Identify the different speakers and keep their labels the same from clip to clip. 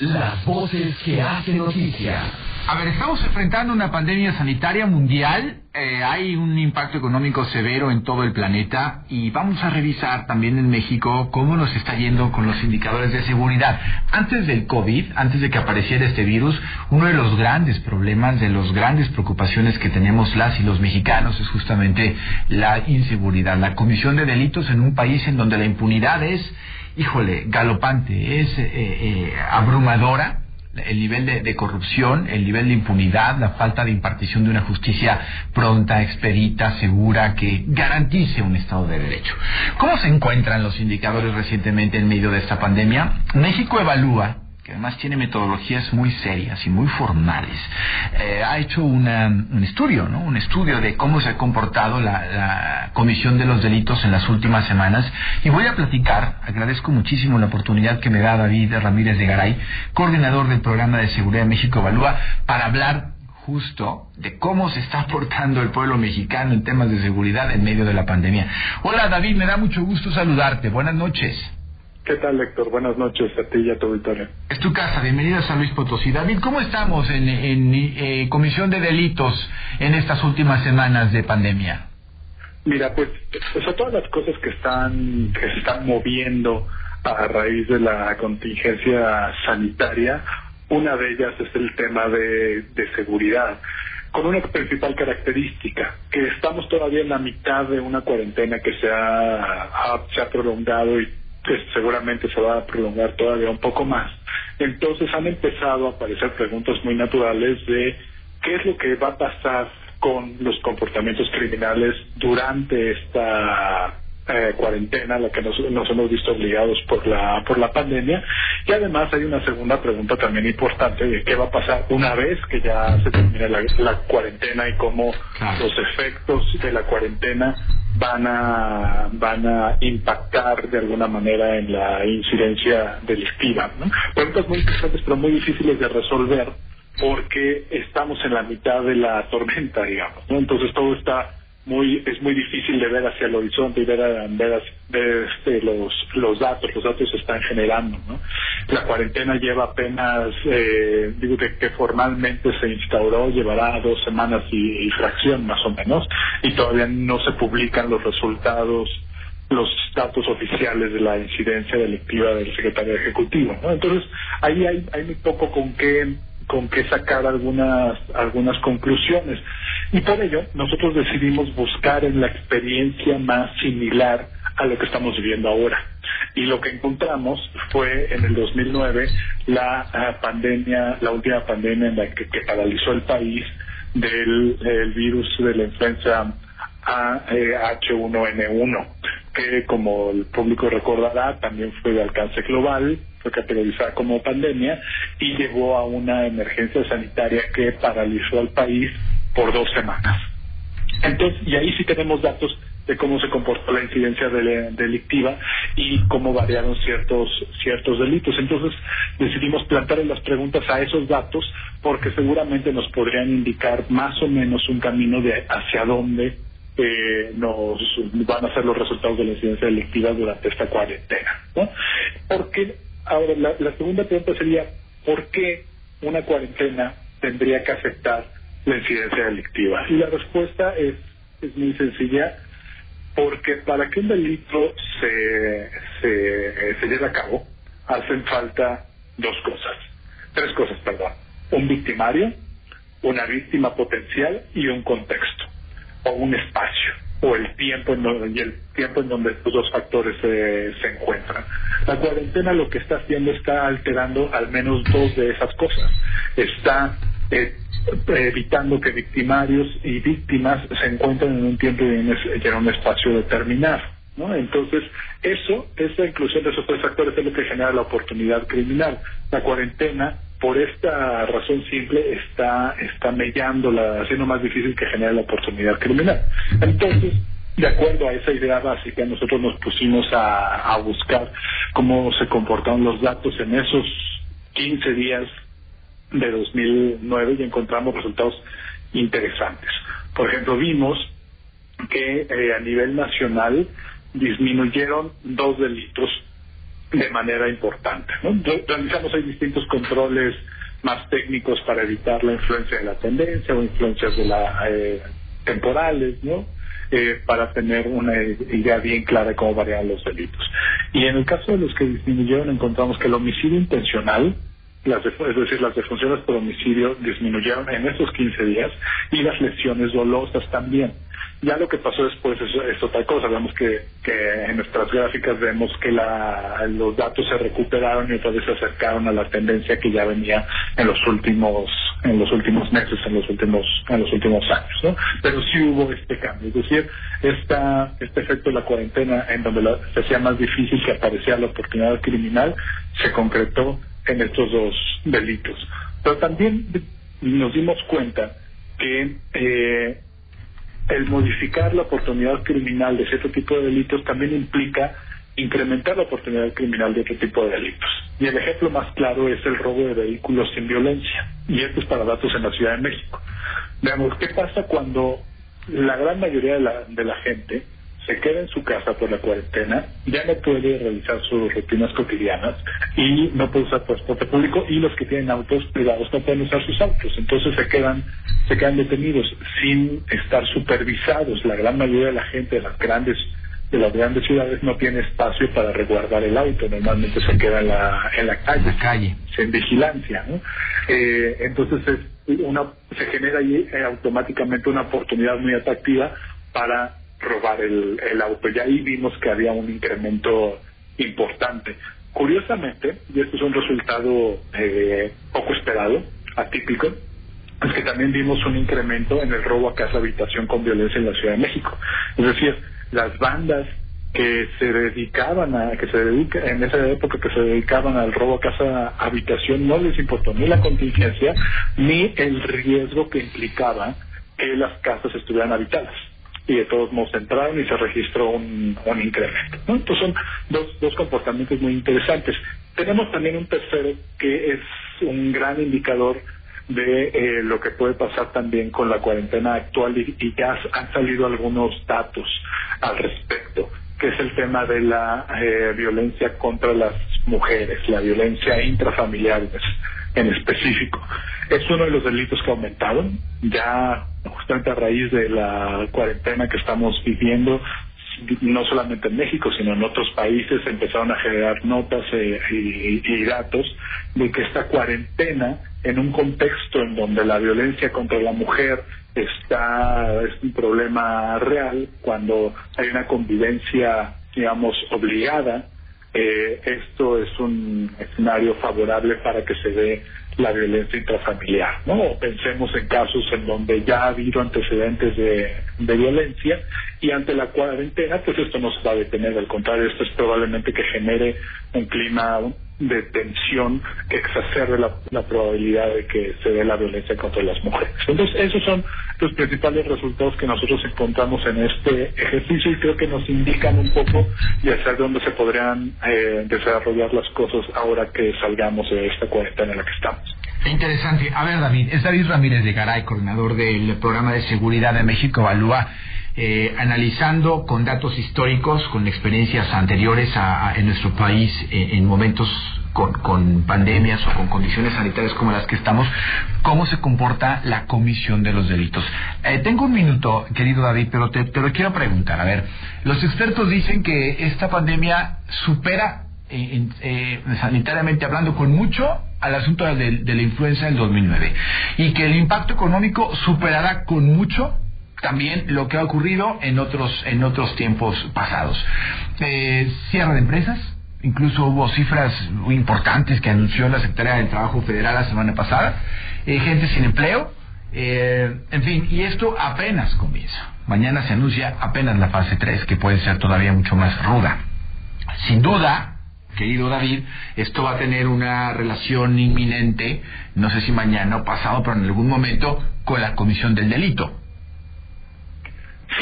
Speaker 1: Las voces que hacen noticia.
Speaker 2: A ver, estamos enfrentando una pandemia sanitaria mundial, eh, hay un impacto económico severo en todo el planeta y vamos a revisar también en México cómo nos está yendo con los indicadores de seguridad. Antes del COVID, antes de que apareciera este virus, uno de los grandes problemas, de las grandes preocupaciones que tenemos las y los mexicanos es justamente la inseguridad, la comisión de delitos en un país en donde la impunidad es, híjole, galopante, es eh, eh, abrumadora el nivel de, corrupción, el nivel de impunidad, la falta de impartición de una justicia pronta, expedita, segura, que garantice un Estado de Derecho. ¿Cómo se encuentran los indicadores recientemente en medio de esta pandemia? México evalúa que además tiene metodologías muy serias y muy formales, eh, ha hecho un estudio, ¿no? Un estudio de cómo se ha comportado la, Comisión de los Delitos en las últimas semanas y voy a platicar, agradezco muchísimo la oportunidad que me da David Ramírez de Garay, coordinador del programa de seguridad de México Evalúa, para hablar justo de cómo se está portando el pueblo mexicano en temas de seguridad en medio de la pandemia. Hola David, me da mucho gusto saludarte. Buenas noches.
Speaker 3: ¿Qué tal, Héctor? Buenas noches a ti y a tu auditorio.
Speaker 2: Es tu casa, bienvenido a San Luis Potosí. David, ¿cómo estamos en, eh, Comisión de Delitos en estas últimas semanas de pandemia?
Speaker 3: Mira, pues, son todas las cosas que están, que se están moviendo a raíz de la contingencia sanitaria. Una de ellas es el tema de, de seguridad con una principal característica, que estamos todavía en la mitad de una cuarentena que se ha, se ha prolongado y que seguramente se va a prolongar todavía un poco más. Entonces han empezado a aparecer preguntas muy naturales de qué es lo que va a pasar con los comportamientos criminales durante esta eh, cuarentena a la que nos, hemos visto obligados por la por la pandemia y además hay una segunda pregunta también importante de qué va a pasar una vez que ya se termine la, cuarentena y cómo los efectos de la cuarentena van a van a impactar de alguna manera en la incidencia delictiva ¿no? preguntas muy interesantes pero muy difíciles de resolver porque estamos en la mitad de la tormenta digamos ¿no? entonces todo está muy es muy difícil de ver hacia el horizonte y ver, ver, este, los los datos los datos se están generando ¿no? la cuarentena lleva apenas eh, digo que, que, formalmente se instauró llevará dos semanas y, fracción más o menos y todavía no se publican los resultados los datos oficiales de la incidencia delictiva del secretario ejecutivo ¿no? entonces ahí hay hay muy poco con qué con qué sacar algunas algunas conclusiones y por ello, nosotros decidimos buscar en la experiencia más similar a lo que estamos viviendo ahora. Y lo que encontramos fue en el 2009 la ah, pandemia, la última pandemia en la que, paralizó el país del virus de la influenza H1N1, que como el público recordará también fue de alcance global, fue categorizada como pandemia y llevó a una emergencia sanitaria que paralizó al país por dos semanas. Entonces, y ahí sí tenemos datos de cómo se comportó la incidencia delictiva y cómo variaron ciertos ciertos delitos. Entonces decidimos plantar las preguntas a esos datos porque seguramente nos podrían indicar más o menos un camino de hacia dónde eh, nos van a ser los resultados de la incidencia delictiva durante esta cuarentena. ¿no? Porque ahora la, la segunda pregunta sería ¿por qué una cuarentena tendría que afectar la incidencia delictiva? Y la respuesta es, es muy sencilla, porque para que un delito se, se, lleve a cabo, hacen falta dos cosas, tres cosas, perdón. Un victimario, una víctima potencial y un contexto, o un espacio, o el tiempo en donde, y el tiempo en donde estos dos factores se, se encuentran. La cuarentena lo que está haciendo está alterando al menos dos de esas cosas. Está eh, evitando que victimarios y víctimas se encuentren en un tiempo y en un espacio determinado. ¿no? Entonces, eso, esa inclusión de esos tres factores es lo que genera la oportunidad criminal. La cuarentena, por esta razón simple, está, está mellándola, haciendo más difícil que genere la oportunidad criminal. Entonces, de acuerdo a esa idea básica, nosotros nos pusimos a, a buscar cómo se comportaron los datos en esos 15 días de 2009 y encontramos resultados interesantes. Por ejemplo, vimos que eh, a nivel nacional disminuyeron dos delitos de manera importante. ¿no? Realizamos ahí distintos controles más técnicos para evitar la influencia de la tendencia o influencias de la eh, temporales, ¿no? Eh, para tener una idea bien clara de cómo varían los delitos. Y en el caso de los que disminuyeron, encontramos que el homicidio intencional, las es decir, las defunciones por homicidio disminuyeron en esos 15 días y las lesiones dolosas también. Ya lo que pasó después es, otra cosa. Vemos que, que, en nuestras gráficas vemos que la, los datos se recuperaron y otra vez se acercaron a la tendencia que ya venía en los últimos en los últimos meses, en los últimos en los últimos años, ¿no? Pero sí hubo este cambio, es decir, esta, este efecto de la cuarentena en donde la, se hacía más difícil que aparecía la oportunidad criminal se concretó en estos dos delitos. Pero también nos dimos cuenta que eh, el modificar la oportunidad criminal de cierto tipo de delitos también implica incrementar la oportunidad criminal de otro tipo de delitos. Y el ejemplo más claro es el robo de vehículos sin violencia. Y esto es para datos en la Ciudad de México. Veamos, ¿qué pasa cuando la gran mayoría de la, de la gente se queda en su casa por la cuarentena, ya no puede realizar sus rutinas cotidianas y no puede usar transporte público y los que tienen autos privados no pueden usar sus autos, entonces se quedan se quedan detenidos sin estar supervisados. La gran mayoría de la gente de las grandes de las grandes ciudades no tiene espacio para resguardar el auto, normalmente se queda en la, en la calle,
Speaker 2: la calle.
Speaker 3: sin vigilancia. ¿no? Eh, entonces es una, se genera ahí eh, automáticamente una oportunidad muy atractiva para robar el, auto. Y ahí vimos que había un incremento importante. Curiosamente, y esto es un resultado eh, poco esperado, atípico, es que también vimos un incremento en el robo a casa habitación con violencia en la Ciudad de México. Es decir, las bandas que se dedicaban a, que se dedica, en esa época que se dedicaban al robo a casa habitación no les importó ni la contingencia ni el riesgo que implicaba que las casas estuvieran habitadas y de todos modos entraron y se registró un, incremento. Entonces son dos, dos comportamientos muy interesantes. Tenemos también un tercero que es un gran indicador de eh, lo que puede pasar también con la cuarentena actual y, y ya han salido algunos datos al respecto, que es el tema de la eh, violencia contra las mujeres, la violencia intrafamiliar en específico. Es uno de los delitos que aumentaron, ya justamente a raíz de la cuarentena que estamos viviendo, no solamente en México, sino en otros países empezaron a generar notas eh, y, datos de que esta cuarentena, en un contexto en donde la violencia contra la mujer está es un problema real, cuando hay una convivencia, digamos, obligada, eh, esto es un escenario favorable para que se dé la violencia intrafamiliar, ¿no? Pensemos en casos en donde ya ha habido antecedentes de, de, violencia y ante la cuarentena, pues esto no se va a detener, al contrario, esto es probablemente que genere un clima de tensión que exacerbe la, probabilidad de que se dé la violencia contra las mujeres. Entonces, esos son los principales resultados que nosotros encontramos en este ejercicio y creo que nos indican un poco de hacia dónde se podrían eh, desarrollar las cosas ahora que salgamos de esta cuarentena en la que estamos.
Speaker 2: Interesante. A ver, David, es David Ramírez de Garay, coordinador del programa de seguridad de México Evalúa. Eh, analizando con datos históricos, con experiencias anteriores a, en nuestro país eh, en momentos con, con, pandemias o con condiciones sanitarias como las que estamos, cómo se comporta la comisión de los delitos. Eh, tengo un minuto, querido David, pero te, lo quiero preguntar. A ver, los expertos dicen que esta pandemia supera, sanitariamente hablando, con mucho al asunto de, de la influenza del 2009 y que el impacto económico superará con mucho también lo que ha ocurrido en otros en otros tiempos pasados. Eh, cierre de empresas, incluso hubo cifras muy importantes que anunció la Secretaría del Trabajo Federal la semana pasada, eh, gente sin empleo, eh, en fin, y esto apenas comienza. Mañana se anuncia apenas la fase 3, que puede ser todavía mucho más ruda. Sin duda, querido David, esto va a tener una relación inminente, no sé si mañana o pasado, pero en algún momento, con la comisión del delito.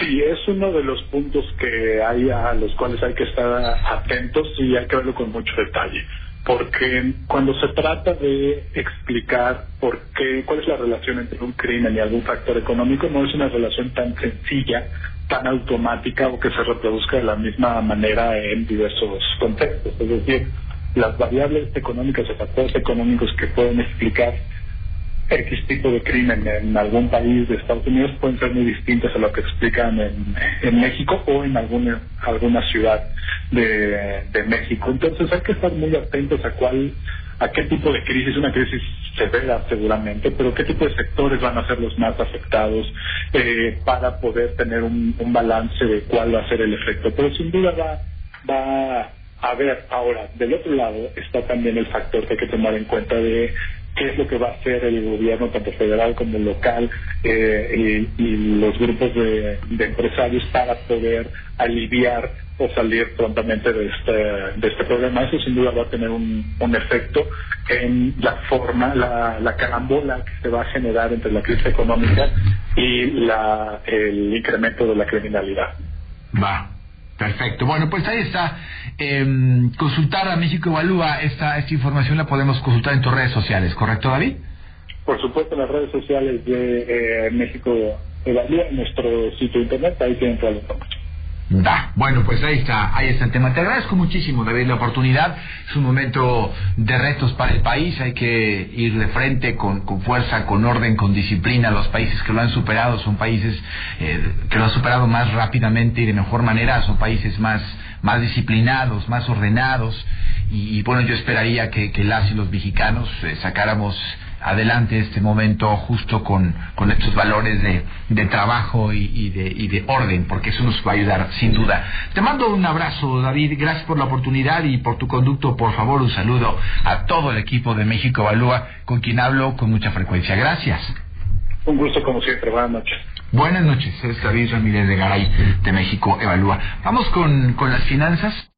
Speaker 3: Sí, es uno de los puntos que hay a los cuales hay que estar atentos y hay que verlo con mucho detalle. porque cuando se trata de explicar por qué, cuál es la relación entre un crimen y algún factor económico, no es una relación tan sencilla, tan automática o que se reproduzca de la misma manera en diversos contextos. Es decir, las variables económicas o factores económicos que pueden explicar X tipo de crimen en algún país de Estados Unidos pueden ser muy distintas a lo que explican en, en México o en alguna, alguna ciudad de, de México. Entonces hay que estar muy atentos a cuál, a qué tipo de crisis, una crisis severa seguramente, pero qué tipo de sectores van a ser los más afectados eh, para poder tener un, un balance de cuál va a ser el efecto. Pero sin duda va, va a ver, ahora, del otro lado está también el factor que hay que tomar en cuenta de qué es lo que va a hacer el gobierno, tanto federal como local, eh, y, los grupos de, empresarios para poder aliviar o salir prontamente de este, de este problema. Eso sin duda va a tener un, un efecto en la forma, la, la carambola que se va a generar entre la crisis económica y la, el incremento de la criminalidad.
Speaker 2: Va. Perfecto. Bueno, pues ahí está. Eh, consultar a México Evalúa, esta, esta información la podemos consultar en tus redes sociales, ¿correcto, David?
Speaker 3: Por supuesto, en las redes sociales de eh, México Evalúa, en nuestro sitio internet, ahí información.
Speaker 2: Da. Bueno, pues ahí está, ahí está el tema. Te agradezco muchísimo, David, la oportunidad. Es un momento de retos para el país. Hay que ir de frente con, con fuerza, con orden, con disciplina. Los países que lo han superado son países eh, que lo han superado más rápidamente y de mejor manera. Son países más, más disciplinados, más ordenados. Y, bueno, yo esperaría que, que las y los mexicanos eh, sacáramos adelante este momento justo con, con estos valores de, de trabajo y, y, de, y de orden, porque eso nos va a ayudar sin duda. Te mando un abrazo, David, gracias por la oportunidad y por tu conducto. Por favor, un saludo a todo el equipo de México Evalúa, con quien hablo con mucha frecuencia. Gracias.
Speaker 3: Un gusto como siempre, buenas noches.
Speaker 2: Buenas noches, es David Ramírez de Garay de México Evalúa. Vamos con, con las finanzas.